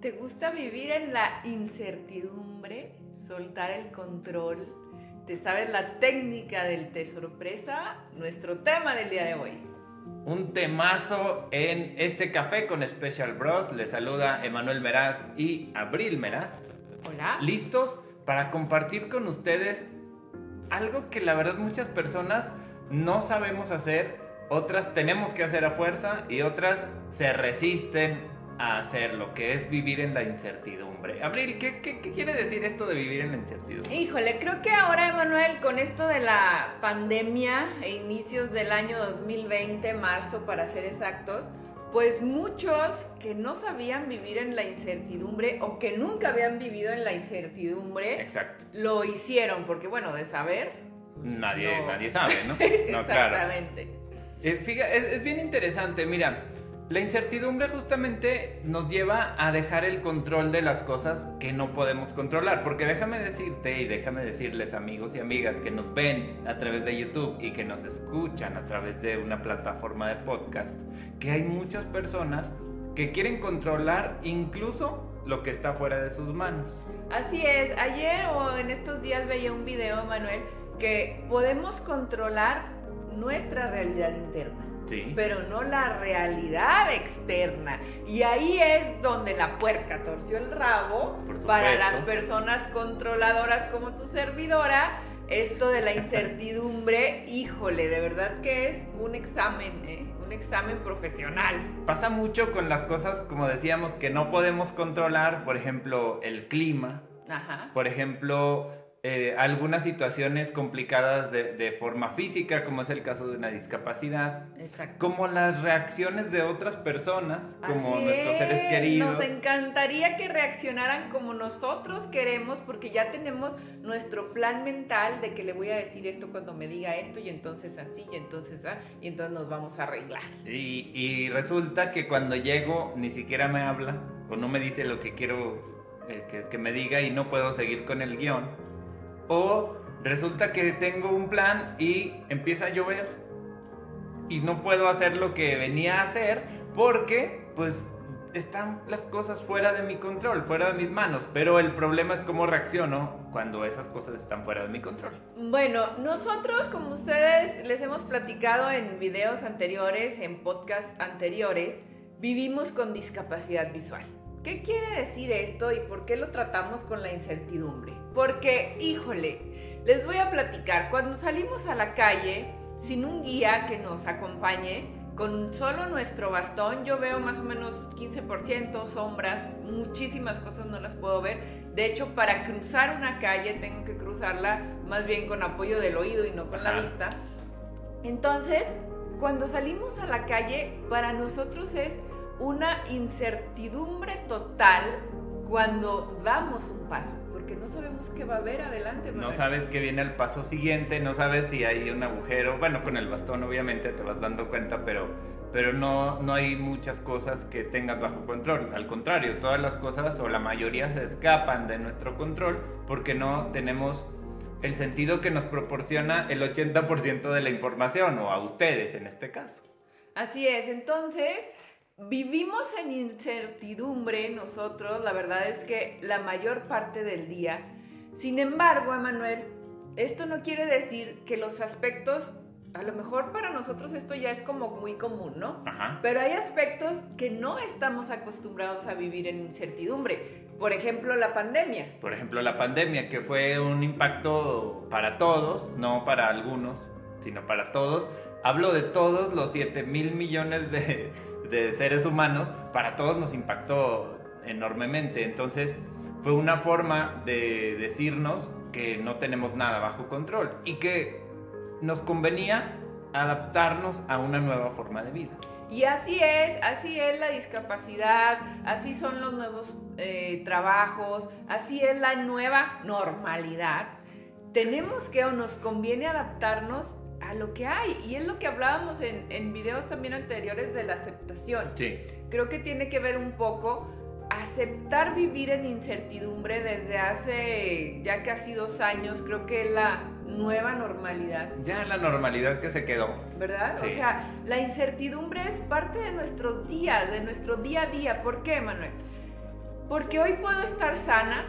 ¿Te gusta vivir en la incertidumbre? Soltar el control. ¿Te sabes la técnica del té sorpresa? Nuestro tema del día de hoy. Un temazo en este café con Special Bros. Les saluda Emanuel Meraz y Abril Meraz. Hola. ¿Listos para compartir con ustedes algo que la verdad muchas personas no sabemos hacer? Otras tenemos que hacer a fuerza y otras se resisten a hacer lo que es vivir en la incertidumbre. Abril, ¿qué, ¿qué, quiere decir esto de vivir en la incertidumbre? Híjole, creo que ahora, Emanuel, con esto de la pandemia e inicios del año 2020, marzo para ser exactos, pues muchos que no sabían vivir en la incertidumbre o que nunca habían vivido en la incertidumbre, Exacto. lo hicieron, porque bueno, de saber... Nadie, nadie sabe, ¿no? no Exactamente. Eh, fíjate, es, es bien interesante, mira. La incertidumbre justamente nos lleva a dejar el control de las cosas que no podemos controlar, porque déjame decirte y déjame decirles amigos y amigas que nos ven a través de YouTube y que nos escuchan a través de una plataforma de podcast, que hay muchas personas que quieren controlar incluso lo que está fuera de sus manos. Así es, ayer o en estos días veía un video, Manuel, que podemos controlar nuestra realidad interna pero no la realidad externa. Y ahí es donde la puerca torció el rabo para las personas controladoras como tu servidora. Esto de la incertidumbre, híjole, de verdad que es un examen, ¿eh? un examen profesional. Pasa mucho con las cosas, como decíamos, que no podemos controlar, por ejemplo, el clima. Ajá. Por ejemplo, eh, algunas situaciones complicadas de, forma física, como es el caso de una discapacidad, como las reacciones de otras personas, como nuestros seres queridos. Nos encantaría que reaccionaran como nosotros queremos, porque ya tenemos nuestro plan mental de que le voy a decir esto cuando me diga esto, y entonces así, y entonces ah, y entonces nos vamos a arreglar. Y, resulta que cuando llego ni siquiera me habla, o no me dice lo que quiero eh, que, que me diga, y no puedo seguir con el guion o resulta que tengo un plan y empieza a llover y no puedo hacer lo que venía a hacer porque pues están las cosas fuera de mi control, fuera de mis manos, pero el problema es cómo reacciono cuando esas cosas están fuera de mi control. Bueno, nosotros como ustedes les hemos platicado en videos anteriores, en podcasts anteriores, vivimos con discapacidad visual. ¿Qué quiere decir esto y por qué lo tratamos con la incertidumbre? Porque, híjole, les voy a platicar, cuando salimos a la calle sin un guía que nos acompañe, con solo nuestro bastón, yo veo más o menos 15% sombras, muchísimas cosas no las puedo ver. De hecho, para cruzar una calle tengo que cruzarla más bien con apoyo del oído y no con la vista. Entonces, cuando salimos a la calle, para nosotros es una incertidumbre total cuando damos un paso, porque no sabemos qué va a haber adelante. No sabes qué viene el paso siguiente, no sabes si hay un agujero, bueno, con el bastón obviamente te vas dando cuenta, pero, pero no, no hay muchas cosas que tengas bajo control. Al contrario, todas las cosas o la mayoría se escapan de nuestro control porque no tenemos el sentido que nos proporciona el 80% de la información, o a ustedes en este caso. Así es, entonces Vivimos en incertidumbre nosotros, la verdad es que la mayor parte del día. Sin embargo, Emanuel, esto no quiere decir que los aspectos, a lo mejor para nosotros esto ya es como muy común, ¿no? Pero hay aspectos que no estamos acostumbrados a vivir en incertidumbre. Por ejemplo, la pandemia. Por ejemplo, la pandemia, que fue un impacto para todos, no para algunos, sino para todos. Hablo de todos los 7 mil millones de de seres humanos, para todos nos impactó enormemente. Entonces fue una forma de decirnos que no tenemos nada bajo control y que nos convenía adaptarnos a una nueva forma de vida. Y así es, así es la discapacidad, así son los nuevos eh, trabajos, así es la nueva normalidad. Tenemos que o nos conviene adaptarnos a lo que hay. Y es lo que hablábamos en, en videos también anteriores de la aceptación. Sí. Creo que tiene que ver un poco aceptar vivir en incertidumbre desde hace ya casi dos años, creo que es la nueva normalidad. Ya la normalidad que se quedó. ¿Verdad? O sea, la incertidumbre es parte de nuestros días, de nuestro día a día. ¿Por qué, Manuel? Porque hoy puedo estar sana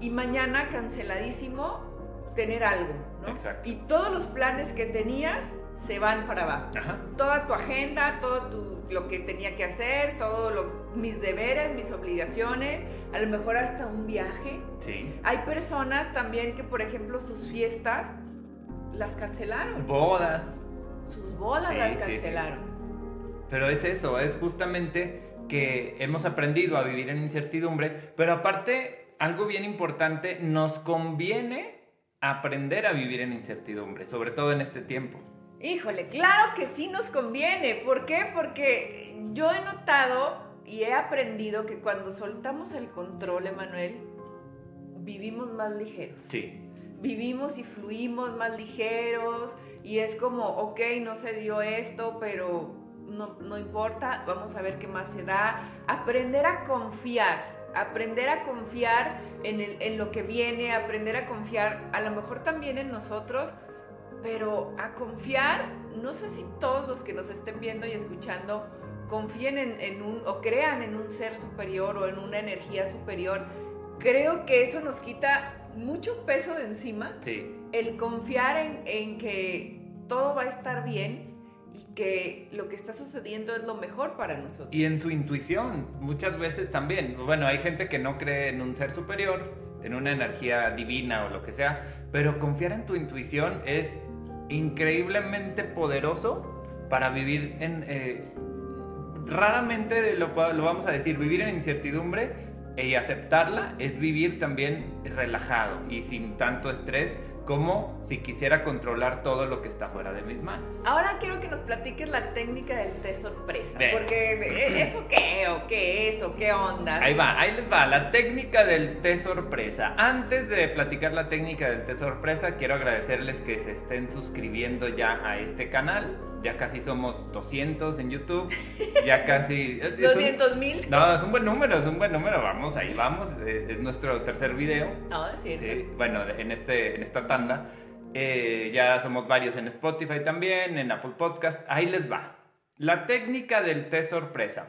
y mañana canceladísimo tener algo, ¿no? Exacto. Y todos los planes que tenías se van para abajo. Ajá. Toda tu agenda, todo tu, lo que tenía que hacer, todos mis deberes, mis obligaciones, a lo mejor hasta un viaje. Sí. Hay personas también que, por ejemplo, sus fiestas las cancelaron. Bodas. Sus bodas Sí, las sí, sí. cancelaron. Pero es eso, es justamente que hemos aprendido a vivir en incertidumbre, pero aparte, algo bien importante, nos conviene aprender a vivir en incertidumbre, sobre todo en este tiempo. Híjole, claro que sí nos conviene. ¿Por qué? Porque yo he notado y he aprendido que cuando soltamos el control, Emanuel, vivimos más ligeros. Sí. Vivimos y fluimos más ligeros y es como, ok, no se dio esto, pero no, no importa, vamos a ver qué más se da. Aprender a confiar, aprender a confiar en, el- en lo que viene, aprender a confiar a lo mejor también en nosotros, pero a confiar, no sé si todos los que nos estén viendo y escuchando confíen en, en un o crean en un ser superior o en una energía superior. Creo que eso nos quita mucho peso de encima, Sí. el confiar en, en que todo va a estar bien y que lo que está sucediendo es lo mejor para nosotros. Y en su intuición, muchas veces también. Bueno, hay gente que no cree en un ser superior, en una energía divina o lo que sea, pero confiar en tu intuición es increíblemente poderoso para vivir en... eh, raramente lo, lo vamos a decir, vivir en incertidumbre y aceptarla es vivir también relajado y sin tanto estrés como si quisiera controlar todo lo que está fuera de mis manos. Ahora quiero que nos platiques la técnica del té sorpresa, porque ¿eh, ¿eso qué? ¿O qué es? ¿O qué onda? Ahí va, ahí les va, la técnica del té sorpresa. Antes de platicar la técnica del té sorpresa, quiero agradecerles que se estén suscribiendo ya a este canal. Ya casi somos 200 en YouTube. Ya casi... es un- 200 mil. no, es un buen número, es un buen número. Vamos, ahí vamos. eh, Es nuestro tercer video. No, es cierto. Sí, bueno, en, este, en esta tanda. Eh, ya somos varios en Spotify también, en Apple Podcast. Ahí les va. La técnica del té sorpresa.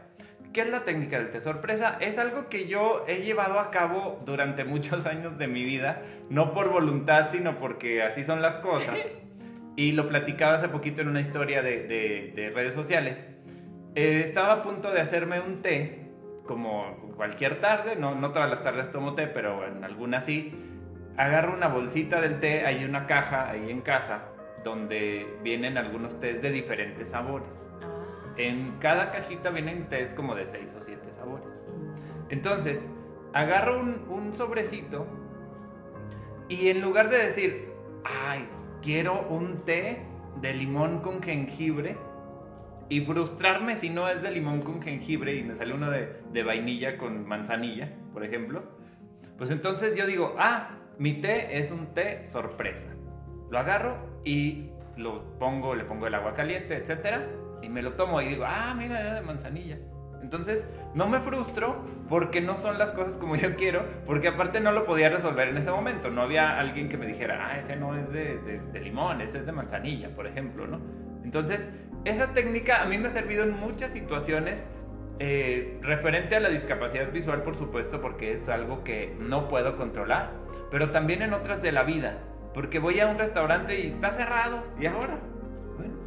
¿Qué es la técnica del té sorpresa? Es algo que yo he llevado a cabo durante muchos años de mi vida, no por voluntad, sino porque así son las cosas. Y lo platicaba hace poquito en una historia de, de- de redes sociales. Eh, estaba a punto de hacerme un té, como cualquier tarde, no, no todas las tardes tomo té, pero en algunas sí. Agarro una bolsita del té, hay una caja ahí en casa, donde vienen algunos tés de diferentes sabores. Ah. En cada cajita vienen tés como de 6 o 7 sabores. Mm. Entonces, agarro un, un sobrecito y en lugar de decir, ay, quiero un té de limón con jengibre y frustrarme si no es de limón con jengibre y me sale uno de, vainilla con manzanilla, por ejemplo, pues entonces yo digo, ah, mi té es un té sorpresa. Lo agarro y lo pongo, le pongo el agua caliente, etcétera, y me lo tomo y digo, ah, mira, era de manzanilla. Entonces, no me frustro porque no son las cosas como yo quiero, porque aparte no lo podía resolver en ese momento. No había alguien que me dijera, ah, ese no es de, limón, ese es de manzanilla, por ejemplo, ¿no? Entonces, esa técnica a mí me ha servido en muchas situaciones eh, referente a la discapacidad visual, por supuesto, porque es algo que no puedo controlar, pero también en otras de la vida, porque voy a un restaurante y está cerrado, ¿y ahora?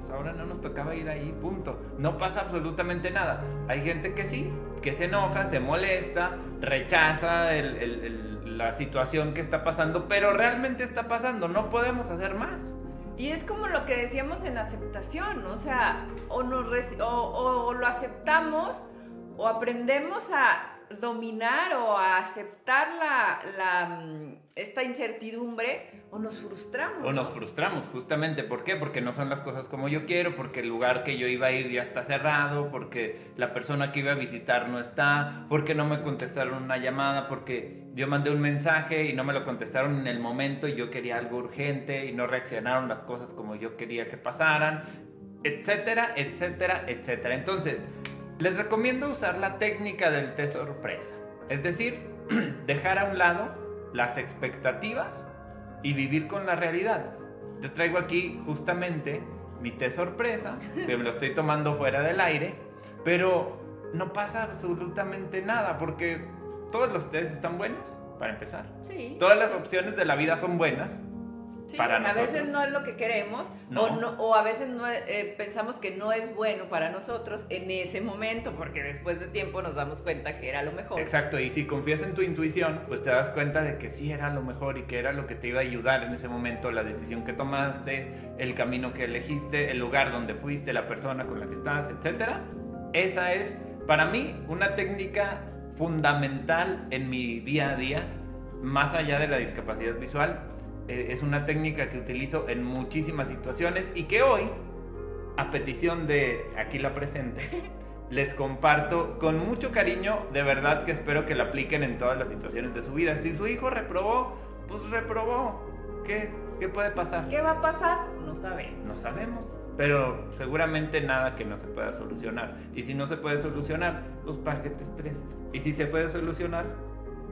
Pues ahora no nos tocaba ir ahí, punto. No pasa absolutamente nada. Hay gente que sí, que se enoja, se molesta, rechaza la situación que está pasando, pero realmente está pasando, no podemos hacer más. Y es como lo que decíamos en aceptación, o sea, o lo aceptamos o aprendemos a dominar o a aceptar la, la, mm, esta incertidumbre o nos frustramos. O nos ¿no? frustramos, justamente. ¿Por qué? Porque no son las cosas como yo quiero, porque el lugar que yo iba a ir ya está cerrado, porque la persona que iba a visitar no está, porque no me contestaron una llamada, porque yo mandé un mensaje y no me lo contestaron en el momento y yo quería algo urgente y no reaccionaron las cosas como yo quería que pasaran, etcétera, etcétera, etcétera. Entonces, les recomiendo usar la técnica del té sorpresa. Es decir, dejar a un lado las expectativas y vivir con la realidad. Yo traigo aquí justamente mi té sorpresa, que me lo estoy tomando fuera del aire, pero no pasa absolutamente nada porque todos los test están buenos, para empezar. Sí. Todas las opciones de la vida son buenas. Sí, para a nosotros. veces no es lo que queremos No. O, no- o a veces no, eh, pensamos que no es bueno para nosotros en ese momento porque después de tiempo nos damos cuenta que era lo mejor. Exacto, y si confías en tu intuición, pues te das cuenta de que sí era lo mejor y que era lo que te iba a ayudar en ese momento, la decisión que tomaste, el camino que elegiste, el lugar donde fuiste, la persona con la que estás, etc. Esa es, para mí, una técnica fundamental en mi día a día, más allá de la discapacidad visual. Eh, es una técnica que utilizo en muchísimas situaciones y que hoy, a petición de aquí la presente, les comparto con mucho cariño, de verdad que espero que la apliquen en todas las situaciones de su vida. Si su hijo reprobó, pues reprobó. ¿Qué, qué puede pasar? ¿Qué va a pasar? No sabemos. No sabemos. Pero seguramente nada que no se pueda solucionar. Y si no se puede solucionar, pues para que te estreses. Y si se puede solucionar,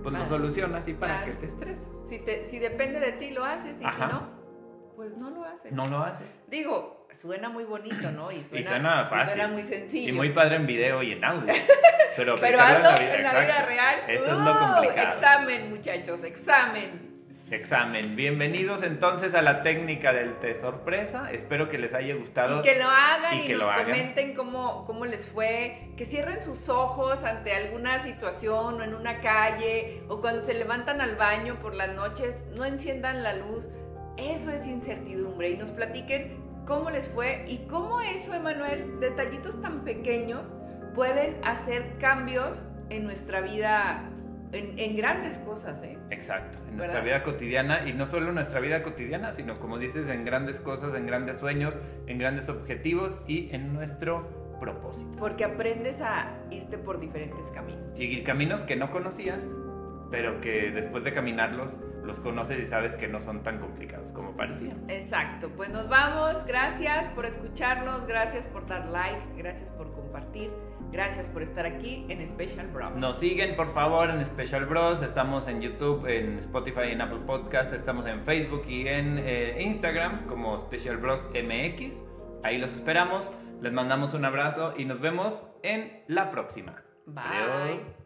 pues lo Claro. solucionas y para Claro. que te estreses. Si, te- si depende de ti, lo haces. Y si no, pues no lo haces. No lo haces. Digo, suena muy bonito, ¿no? Y suena, suena fácil. suena muy sencillo. Y muy padre en video y en audio. Pero, Pero hazlo en la vida real. Eso es lo complicado. Examen, muchachos, examen. Examen. Bienvenidos entonces a la técnica del té sorpresa. Espero que les haya gustado. Y que lo hagan y y, que nos comenten cómo, cómo les fue. Que cierren sus ojos ante alguna situación o en una calle o cuando se levantan al baño por las noches, no enciendan la luz. Eso es incertidumbre y nos platiquen cómo les fue y cómo eso, Emanuel, detallitos tan pequeños pueden hacer cambios en nuestra vida, en, en grandes cosas, ¿eh? Exacto, en nuestra ¿Verdad? vida cotidiana y no solo en nuestra vida cotidiana, sino como dices, en grandes cosas, en grandes sueños, en grandes objetivos y en nuestro propósito. Porque aprendes a irte por diferentes caminos. Y caminos que no conocías, pero que después de caminarlos los conoces y sabes que no son tan complicados como parecían. Exacto, pues nos vamos. Gracias por escucharnos, gracias por dar like, gracias por compartir, gracias por estar aquí en Special Bros. Nos siguen por favor en Special Bros, estamos en YouTube, en Spotify, en Apple Podcast, estamos en Facebook y en eh, Instagram como Special Bros MX. Ahí los esperamos, les mandamos un abrazo y nos vemos en la próxima. Bye. Adiós.